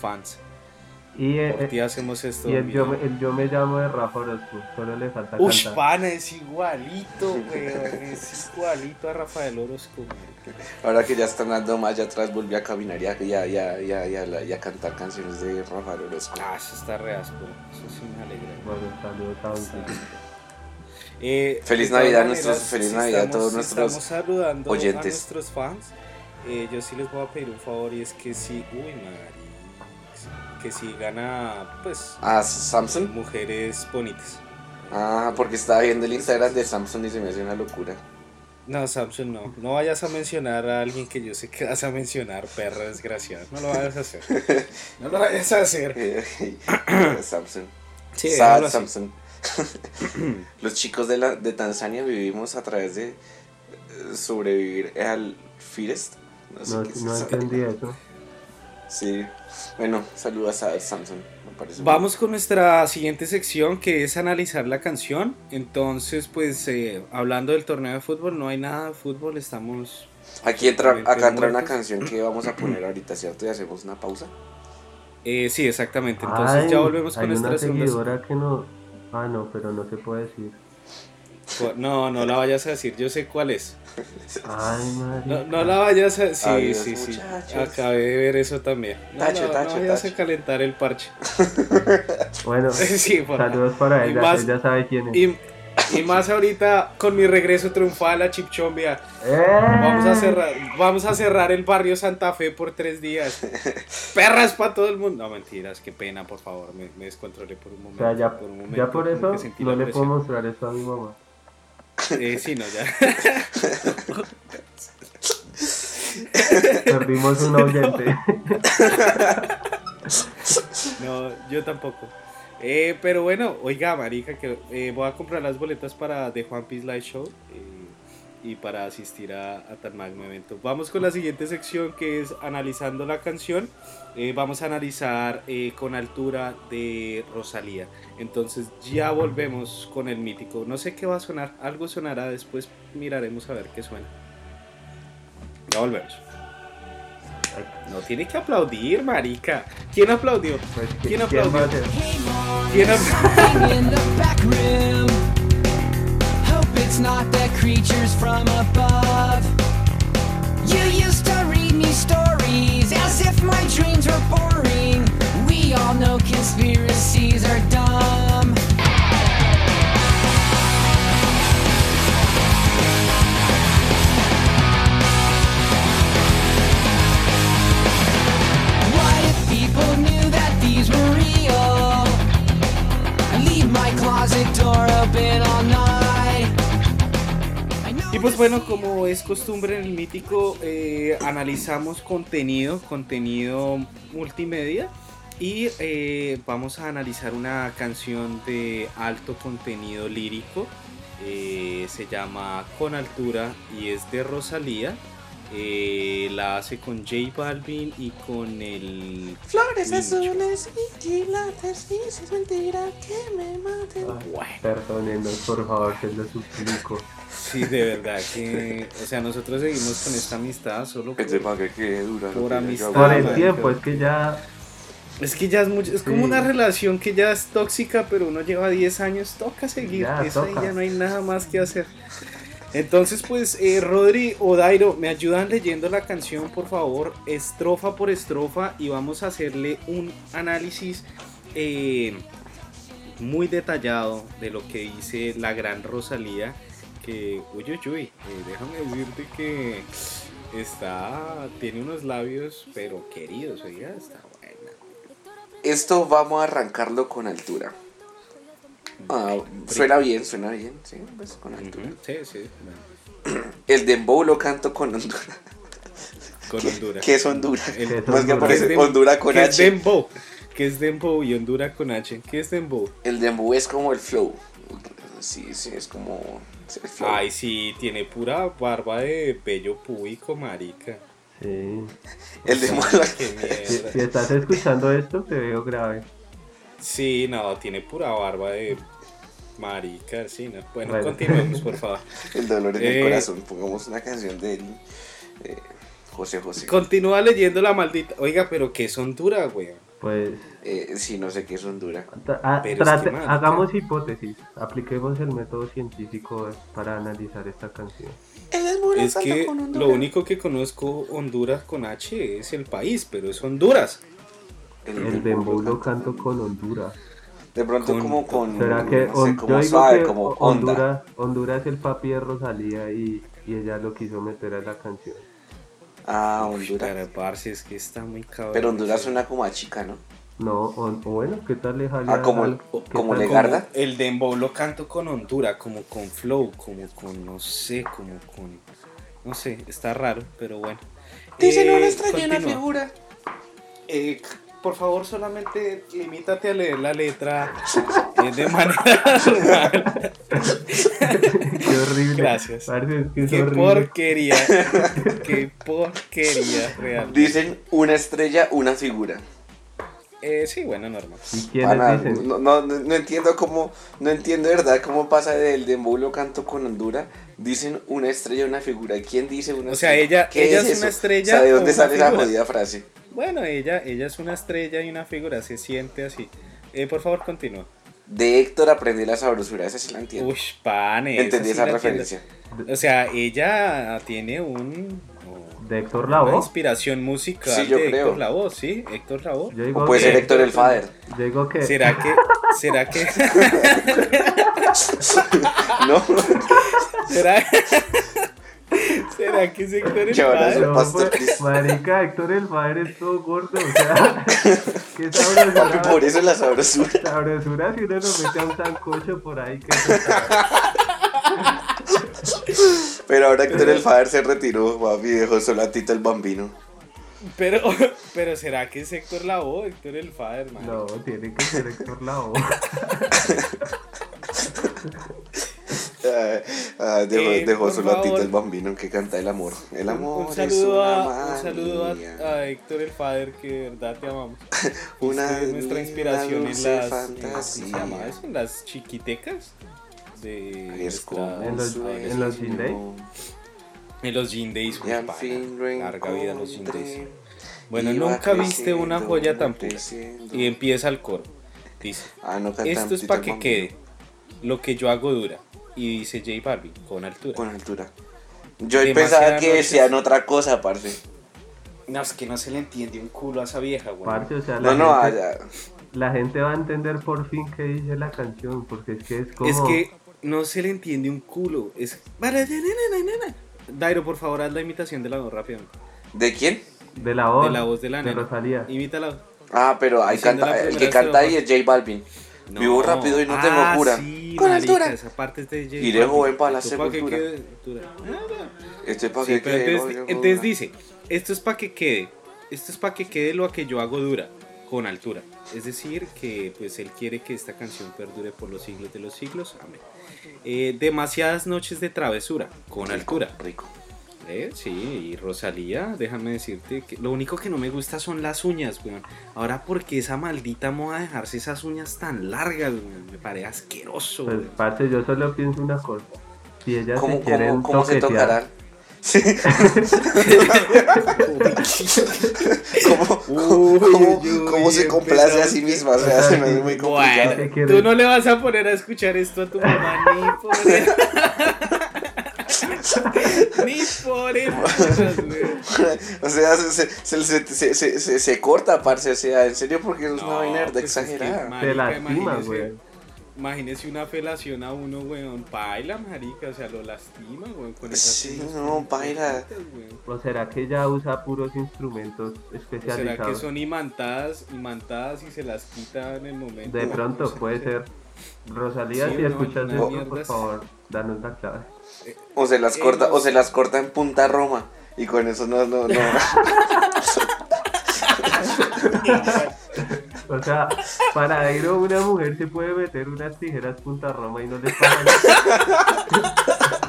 fans. Y, eh, ti hacemos esto. y el, yo, me- mira. el yo me llamo de Rafa Orozco, solo le falta Ush, cantar. pana, es igualito, weón. Es igualito a Rafael Orozco, marica. Ahora que ya están dando más allá atrás, volví a caminar y a, y a- y a- y a- y a la- y a cantar canciones de Rafael Orozco. Ah, eso está re áspero. Eso sí me alegra. Bueno, saludos a. Eh, Feliz Navidad nuestros- feliz si Navidad a todos si nuestros Estamos saludando a oyentes. nuestros fans. Eh, yo sí les voy a pedir un favor y es que si, uy, marica, que sigan a, pues, Ah, Samsung. mujeres bonitas. Ah, porque estaba viendo el Instagram de Samsung y se me hace una locura. No, Samsung no. No vayas a mencionar a alguien que yo sé que vas a mencionar, perra desgraciada. No lo vayas a hacer. No lo vayas a hacer. Eh, Samsung. Sí, Sad. Samsung. Los chicos de, la, de Tanzania vivimos a través de eh, sobrevivir al Firest. No sé No, qué es no entendí eso. Sí. Bueno, saludos a Samsung. Me parece Vamos con nuestra siguiente sección que es analizar la canción. Entonces, pues eh, hablando del torneo de fútbol, no hay nada de fútbol, estamos... Aquí entra, acá entra una canción que vamos a poner ahorita, ¿cierto? Y hacemos una pausa. Eh, sí, exactamente. Entonces Ay, ya volvemos con hay nuestra una segunda... seguidora que no... Ah, no, pero no se puede decir. No, no la vayas a decir, yo sé cuál es. Ay, madre. No, no la vayas a... Sí, Adiós, sí, sí. muchachos. Acabé de ver eso también. No, Tacho, no, tacho, no vayas tacho. a calentar el parche. Bueno, sí, por favor. saludos para Y ella, más- ella sabe quién es. Y, y más ahorita con mi regreso triunfal a Chipchombia. ¡Eh! Vamos a cerrar, vamos a cerrar el barrio Santa Fe por tres días. Perras para todo el mundo. No, mentiras, qué pena, por favor, me, me descontrolé por un O momento. sea, ya, por, un momento, ya por como eso no le puedo mostrar eso a mi mamá. Eh, sí, no, ya. Perdimos un oyente. No, yo tampoco. Eh, pero bueno, oiga, marica, que eh, voy a comprar las boletas para The One Piece Live Show eh, y para asistir a, a tan magno evento. Vamos con la siguiente sección que es analizando la canción. Eh, vamos a analizar eh, con altura de Rosalía. Entonces ya volvemos con el mítico. No sé qué va a sonar, algo sonará, después miraremos a ver qué suena. Ya volvemos. No tiene que aplaudir, marica. ¿Quién aplaudió? Pues, ¿Quién ¿quién va a aplaudió? ¿Quién aplaudió? it's not the creatures from above. You used to read me stories as if my dreams were boring. We all know conspiracies are dumb. What if people knew that these were real? Leave my closet door open all night. Pues bueno, como es costumbre en el mítico, eh, analizamos contenido, contenido multimedia. Y eh, vamos a analizar una canción de alto contenido lírico. eh, se llama Con Altura y es de Rosalía. eh, la hace con J Balvin y con el Flores Mincho. azules y quilates, y si es mentira que me maten. Ay, Perdónenos, por favor, se lo suplico. Sí, de verdad que, o sea, nosotros seguimos con esta amistad solo por, Este que quede dura. Por amistad. Por el tiempo, es que ya. Es que ya es mucho, es como Sí. una relación que ya es tóxica, pero uno lleva 10 años, toca seguir, Ya, eso ahí toca. ya no hay nada más que hacer. Entonces, pues, eh, Rodri o Dairo, me ayudan leyendo la canción, por favor, estrofa por estrofa, y vamos a hacerle un análisis eh, muy detallado de lo que dice la gran Rosalía, que, uy, uy, uy, eh, déjame decirte que está, tiene unos labios, pero queridos, oiga, está buena. Esto vamos a arrancarlo con altura. Ah, suena bien, suena bien, sí, pues con altura. Sí, sí. bueno, El dembow lo canto con Honduras. Con Honduras. ¿Qué es Honduras? El- ¿Qué es Más que aparece ¿Qué es Honduras con ¿Qué es H. Dembow? ¿Qué es Dembow y Honduras con H? ¿Qué es Dembow? El dembow es como el flow. Sí, sí, es como. Ay, sí, tiene pura barba de pello púbico, marica. Sí. El dembow Qué Si, mierda. si estás escuchando esto, te veo grave. Sí, no, tiene pura barba de marica, sí, no. Bueno, Bueno. continuemos, por favor. el dolor en Eh. el corazón. Pongamos una canción de eh, José José. Continúa leyendo la maldita. Oiga, pero ¿qué es Honduras, weón? Pues Eh, sí, no sé qué es Honduras. ah, es que, hagamos hipótesis, apliquemos el método científico para analizar esta canción. Es que lo único que conozco Honduras con H es el país, pero es Honduras. El dembow lo canto con Honduras. De pronto Con- como con... ¿Será que no sé, Hon- como yo digo suave, que como. Honduras, Honduras es el papi de Rosalía y, y ella lo quiso meter a la canción? Ah, Honduras. Pero parce, es que está muy cabrón. Pero Honduras suena como a chica, ¿no? No, hon- bueno, ¿qué tal le jale Ah, como- al- como Legarda. El dembow lo canto con Honduras, como con flow, como con, no sé, como con... No sé, está raro, pero bueno. Dice, no Eh, le extrañé una figura. Eh, por favor, solamente limítate a leer la letra de manera normal. Qué horrible. Gracias. Que Qué horrible. porquería. Qué porquería real. Dicen una estrella, una figura. Eh, sí, bueno, normal. ¿Y quiénes Pana, dicen? no, no, no- entiendo cómo, no entiendo de verdad cómo pasa del dembow lo canto con Honduras. Dicen una estrella, una figura. ¿Quién dice una O sea, estrella? ella- ¿Qué ella es es eso? una estrella O sea, ¿de dónde sale esa figura? jodida frase? Bueno, ella, ella es una estrella y una figura, se siente así. Eh, por favor, continúa. De Héctor aprendí la sabrosura, esa sí la entiendo. Uy, pane. Entendí sí esa entiendo. referencia. O sea, ella tiene un. ¿De Héctor Una Lavoe? inspiración musical Sí, yo de creo. Héctor Lavoe, sí, Héctor Lavoe. Yo digo O puede que, ser Héctor el Fader. yo digo que ¿Será que, será que, ¿No? será, será que es Héctor el padre? No, pues, marica, Héctor el Padre es todo gordo, o sea, qué sabrosura, Por eso la sabrosura. sabrosura si uno lo mete a un sancocho por ahí que. Pero ahora Héctor el Fader se retiró, papi, dejó solo a Tito el Bambino. Pero, pero será que es Héctor Lavoe, Héctor el Fader, man. No, tiene que ser Héctor Lavoe. Ah, ah, dejó Eh, dejó por solo a Tito favor. el Bambino que canta el amor. El Un- amor un, es saludo, una a, un saludo a, a Héctor el Fader, que de verdad te amamos. Una es nuestra inspiración en las, en- ¿cómo se llama eso? En las chiquitecas de Es como En los- en los Gin Day. en los Gin Days. Pana. fin Larga vida los Gin Days. Bueno, Iba nunca viste una joya tan pura. creciendo. Y empieza el coro. Dice, Ah, no esto es para que quede. Lo que yo hago dura. Y dice J Balvin, con altura. Con altura. Yo Demasiadas pensaba que decían otra cosa, parce. No, es que no se le entiende un culo a esa vieja, güey. Parce, o sea, la, No, no, gente, allá. la gente va a entender por fin qué dice la canción, porque es que es como... Es que no se le entiende un culo. Es. Dairo, por favor, haz la imitación de la voz rápidamente. ¿De quién? De la voz, de la voz de la de nena. Rosalía. Imítala. Ah, pero ahí Diciendo canta, la el que canta ahí es J Balvin. Vivo rápido y no tengo ah, cura. Sí, Con marica, altura. Esa parte de Iré Balvin. joven para la Esto sepultura. Este es para que quede entonces, entonces dice, esto es para que quede, esto es para que quede lo que yo hago dura, con altura. Es decir, que pues él quiere que esta canción perdure por los siglos de los siglos. Amén. Eh, demasiadas noches de travesura, con Rico, altura. Rico. Sí, y Rosalía, déjame decirte que lo único que no me gusta son las uñas, weón. Ahora, porque esa maldita moda de dejarse esas uñas tan largas, weón? Me parece asqueroso, Pues, weón. parce, yo solo pienso una cosa. Si ellas ¿Cómo, se quieren cómo, cómo se toquetear, tocarán? ¿Cómo, Uy, cómo- uy, uy, cómo se complace a sí misma? O sea, se me hace muy complicado. Bueno, tú no le vas a poner a escuchar esto a tu mamá ni por. ni por el... O sea, se, se, se, se, se, se- se corta, parce. O sea, en serio, porque es una vaina de pues es que, exagerada. marica, Te lastima, imagínese- güey. Imagínese una felación a uno, weón. Baila, marica. O sea, lo lastima, weón. Con esas Sí, no, weón. ¿O será que ella usa puros instrumentos ¿O ¿Será que especializados? son imantadas, imantadas y se las quita en el momento? De No pronto sé, puede ser. Rosalía, Sí, si no, escuchas esto, por favor, danos la clave. O se las corta, o se las corta en punta Roma. Y con eso no, no, no. O sea, para ir a una mujer se puede meter unas tijeras punta roma y no le pasa nada.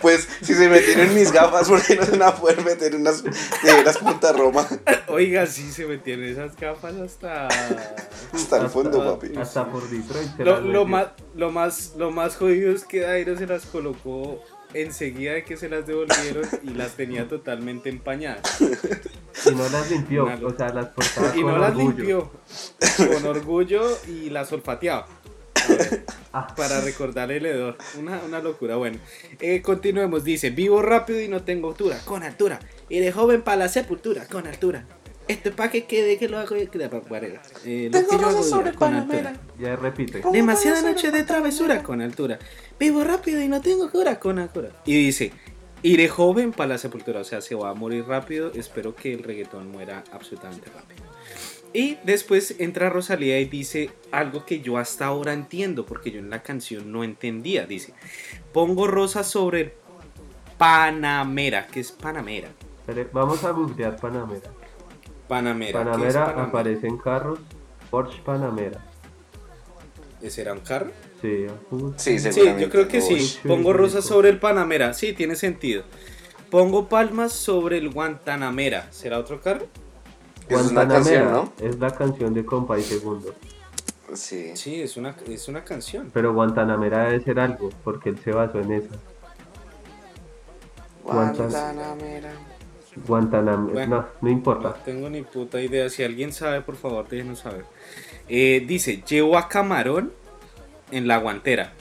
Pues si se metieron mis gafas, ¿por qué no se van a poder meter unas tijeras punta Roma? Oiga, sí, se metieron esas gafas hasta... Hasta el fondo, papi. Hasta por Detroit Lo, las lo más, lo, más, lo más jodido es que Dairo se las colocó enseguida de que se las devolvieron y las tenía totalmente empañadas. y no las limpió, Una o sea, las portaba Y con no las orgullo. limpió con orgullo y las olfateaba. Ah. Para recordar el hedor. Una, una locura. Bueno, eh, continuemos. Dice: Vivo rápido y no tengo altura. Con altura. Y de joven para la sepultura. Con altura. Esto es para que quede que lo hago. Eh, lo que yo hago dura, con altura. Ya repite. Demasiada noche de travesura con altura. Vivo rápido y no tengo cura con altura. Y dice, iré joven para la sepultura. O sea, se va a morir rápido. Espero que el reggaetón muera absolutamente rápido. Y después entra Rosalía y dice algo que yo hasta ahora entiendo, porque yo en la canción no entendía. Dice, pongo rosas sobre el Panamera. ¿Qué es Panamera? Vamos a googlear Panamera. Panamera. ¿qué es Panamera Panamera? aparece en carros. Porsche Panamera. ¿Ese era un carro? Sí, Sí, Sí, yo creo que sí. Pongo rosas sobre el Panamera. Sí, tiene sentido. Pongo palmas sobre el Guantanamera. ¿Será otro carro? Es una Guantanamera canción, ¿no? es la canción de Compa y Segundo. Sí. Sí, es una, es una canción. Pero Guantanamera debe ser algo, porque él se basó en esa. ¿Cuántas? Guantanamera. Guantanamera, Bueno. no, no No importa. tengo ni puta idea. Si alguien sabe, por favor, déjenos saber. Eh, dice, llevo a Camarón en la guantera.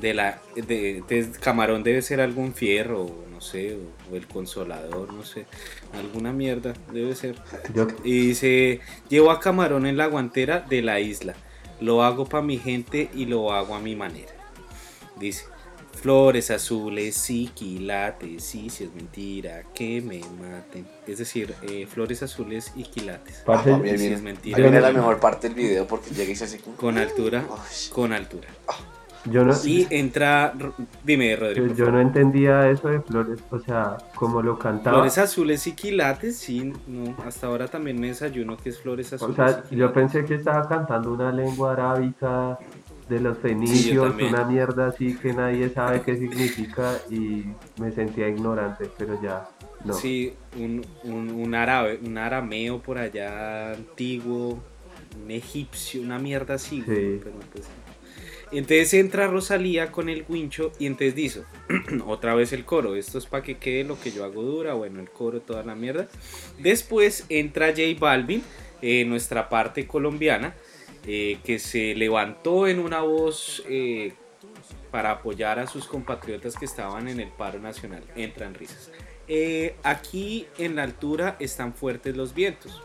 De la, de, de- Camarón debe ser algún fierro, no sé, o, o el consolador, no sé. Alguna mierda, debe ser. Yo, Y dice, llevo a Camarón en la guantera de la isla. Lo hago para mi gente y lo hago a mi manera. Dice, flores azules y quilates, sí, si es mentira, que me maten. Es decir, eh, flores azules y quilates. parce, Ah, bien, Sí, bien. es mentira. Ahí viene la mejor parte del video porque llega y se hace como- Con altura, Uy. con altura. Yo no, Y entra, dime Rodrigo. yo, no entendía eso de flores, o sea, como lo cantaba. Flores azules y quilates, sí, no, hasta ahora también me desayuno que es flores O azules. sea, y yo pensé que estaba cantando una lengua arábica de los fenicios, una mierda así que nadie sabe qué significa y me sentía ignorante, pero ya no. Sí, un, un, un árabe, un arameo por allá antiguo, un egipcio, una mierda así. Sí. pero pues, entonces entra Rosalía con el wincho y entonces dice, otra vez el coro, esto es para que quede lo que yo hago dura, bueno, el coro, toda la mierda. Después entra J Balvin, eh, nuestra parte colombiana, eh, que se levantó en una voz eh, para apoyar a sus compatriotas que estaban en el paro nacional. Entran risas. Aquí en la altura están fuertes los vientos.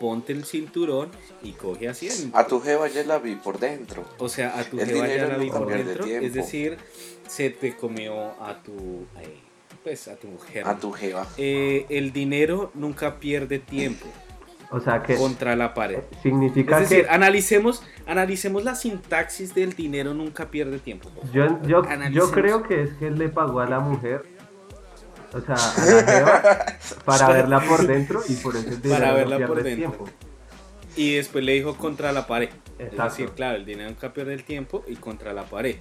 Ponte el cinturón y coge asiento. A tu jeva ya la vi por dentro. O sea, a tu El jeva ya la vi por dentro. Es decir, se te comió a tu. eh, pues a tu mujer. A tu jeva. Eh, el dinero nunca pierde tiempo O sea que contra la pared. significa Es decir, que analicemos, analicemos la sintaxis del dinero nunca pierde tiempo. yo, yo, yo creo que es que él le pagó a la mujer, o sea, a la jeva, para verla por dentro y por eso Para verla por dentro. tiempo. Y después le dijo contra la pared. Es Exacto. decir, claro, el dinero nunca pierde el tiempo y contra la pared.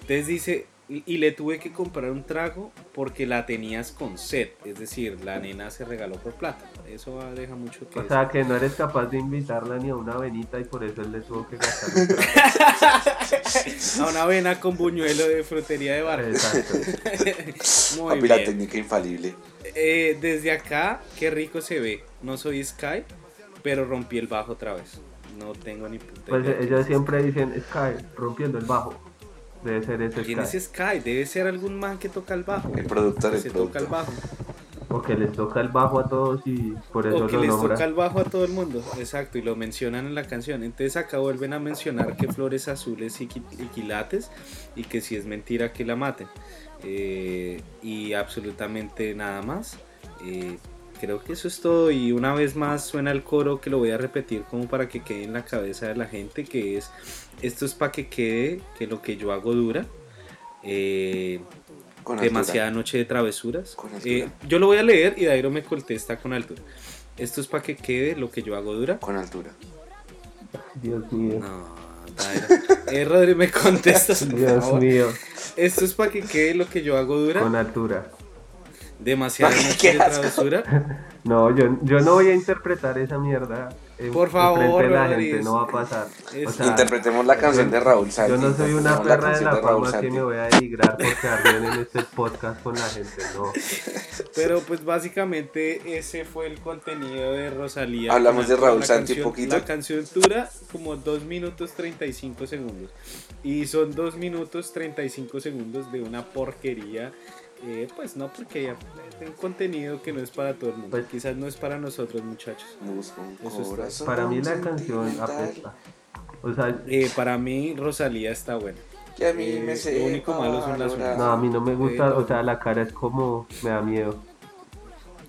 Entonces dice, y, y le tuve que comprar un trago porque la tenías con sed. Es decir, la nena se regaló por plata. Eso deja mucho que O sea, que no eres capaz de invitarla ni a una venita y por eso él le tuvo que gastar un trago. A una avena con buñuelo de frutería de barrio. Exacto. Muy Papi, la bien. técnica infalible. Eh, desde acá, qué rico se ve. No soy Sky, pero rompí el bajo otra vez. No tengo ni puta Pues ellos siempre dicen Sky, rompiendo el bajo. Debe ser ese ¿Quién es Sky. Debe ser algún man que toca el bajo. El productor, Que el se toca el bajo. O que les toca el bajo a todos y por eso O que lo les nombra. toca el bajo a todo el mundo. Exacto, y lo mencionan en la canción. Entonces acá vuelven a mencionar que flores azules y quilates y que si es mentira que la maten. Eh, y absolutamente nada más. Eh, creo que eso es todo. Y una vez más suena el coro que lo voy a repetir como para que quede en la cabeza de la gente. Que es, esto es para que quede que lo que yo hago dura. Eh, Con altura. demasiada noche de travesuras. Con altura. Eh, yo lo voy a leer y Dairo me contesta con altura. Esto es para que quede lo que yo hago dura. Con altura. Dios mío. No, Dairo. Eh, Rodri, me contestas, Dios favor. mío. Esto es para que quede lo que yo hago dura. Con altura. Demasiada noche de travesura. No, yo, yo no voy a interpretar esa mierda en- Por favor, la Rodri, gente, no va a pasar. O sea, Interpretemos la canción de Raúl Santi. Yo no soy una la perra de la de Raúl fama que me voy a denigrar por quedar bien en este podcast con la gente, no. Pero pues básicamente ese fue el contenido de Rosalía. Hablamos de La Raúl Santi canción- poquito. La canción dura como 2 minutos 35 segundos. Y son 2 minutos 35 segundos de una porquería. Eh, pues no porque es un contenido que no es para todo el mundo. Pues- Quizás no es para nosotros muchachos. Eso está. Para mí la canción apesta. O sea, Eh, para mí Rosalía está buena. Que a mí Eh, me lo único malo son las no, a mí no me gusta, Eh, o sea, la cara es como, me da miedo.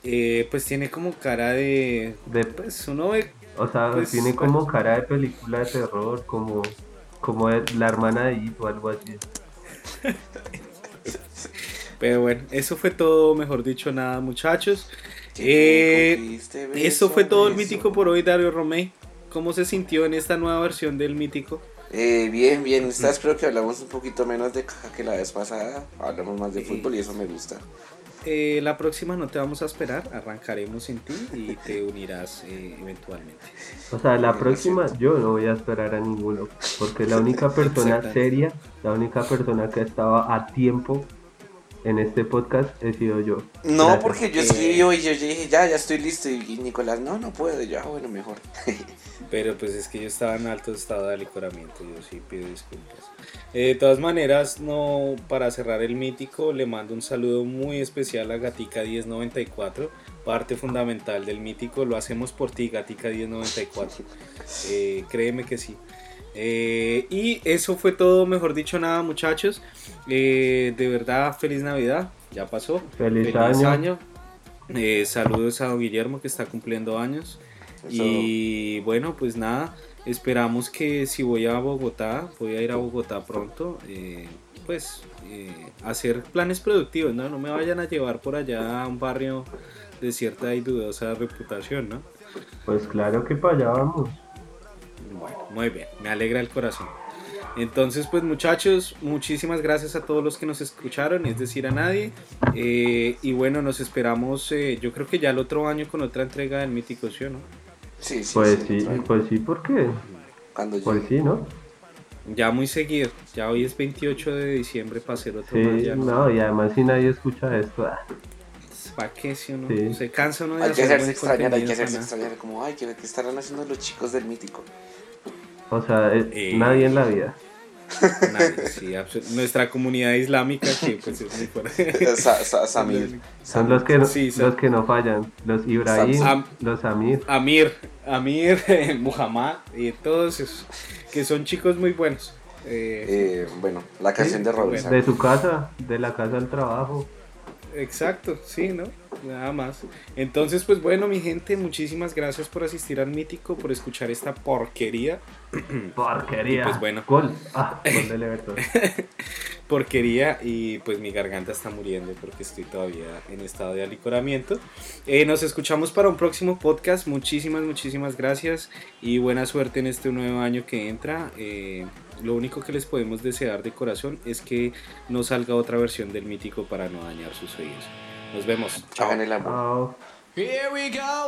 Eh, pues tiene como cara de... De, Pues uno ve... o sea, pues, tiene como cara de película de terror, como, como de la hermana de It o algo así. Pero bueno, eso fue todo, mejor dicho, nada muchachos. Eh, Eso fue todo el mítico por hoy, Dario Romey. ¿Cómo se sintió en esta nueva versión del mítico? Eh, bien, bien. Esta vez creo que hablamos un poquito menos de caja que la vez pasada. Hablamos más de fútbol y eso me gusta. Eh, la próxima no te vamos a esperar, arrancaremos sin ti y te unirás eh, eventualmente. O sea, la próxima yo no voy a esperar a ninguno, porque la única persona seria, la única persona que estaba a tiempo en este podcast he sido yo. No, Gracias. porque yo Eh. escribí hoy y yo dije, ya, ya estoy listo. Y y Nicolás, no, no puedo. Y yo, ah, bueno, mejor. Pero pues es que yo estaba en alto estado de alicoramiento, yo sí pido disculpas. Eh, de todas maneras, no para cerrar el mítico, le mando un saludo muy especial a Gatica 1094, parte fundamental del mítico. Lo hacemos por ti, Gatica 1094. Eh, créeme que sí. Eh, y eso fue todo, mejor dicho, nada, muchachos. Eh, de verdad, feliz Navidad. Ya pasó. Feliz año. Eh, saludos a don Guillermo que está cumpliendo años. Eso. Y bueno, pues nada, esperamos que si voy a Bogotá, voy a ir a Bogotá pronto, eh, pues eh, hacer planes productivos, ¿no? No me vayan a llevar por allá a un barrio de cierta y dudosa reputación, ¿no? Pues claro que para allá vamos. Bueno, muy bien, me alegra el corazón. Entonces, pues muchachos, muchísimas gracias a todos los que nos escucharon, es decir, a nadie. Eh, y bueno, nos esperamos, eh, yo creo que ya el otro año con otra entrega del Mítico, ¿sí o no? Sí, sí, Pues sí. sí, pues sí, ¿por qué? Cuando Pues llegue. sí, ¿no? Ya muy seguido, ya hoy es 28 de diciembre para hacer otro más Sí, ya. no, y además si nadie escucha esto, ah, ¿Para qué si uno Sí. se cansa uno de Hay que hacer hacerse buen extrañar, hay que hacerse extrañar. Como, ay, ¿qué, qué estarán haciendo los chicos del mítico? O sea, eh, Eh. nadie en la vida. Nadie, sí, Nuestra comunidad islámica que pues es muy fuerte. Sa- sa- Samir. Son los que no, Sí, son- los que no fallan, los Ibrahim, Sam- los Amir. Amir, Amir, Muhammad y todos esos que son chicos muy buenos. Eh, Eh, bueno, la canción de. Santi. De su casa, de la casa al trabajo. Exacto, sí, ¿no? Nada más. Entonces, pues bueno, mi gente, muchísimas gracias por asistir al Mítico, por escuchar esta porquería. Porquería. Y pues bueno. Gol. Ah, gol del Everton. porquería y pues mi garganta está muriendo porque estoy todavía en estado de alicoramiento. Eh, nos escuchamos para un próximo podcast. Muchísimas, muchísimas gracias y buena suerte en este nuevo año que entra. Eh, lo único que les podemos desear de corazón es que no salga otra versión del mítico para no dañar sus oídos. Nos vemos. Chao. Hagan el Here we go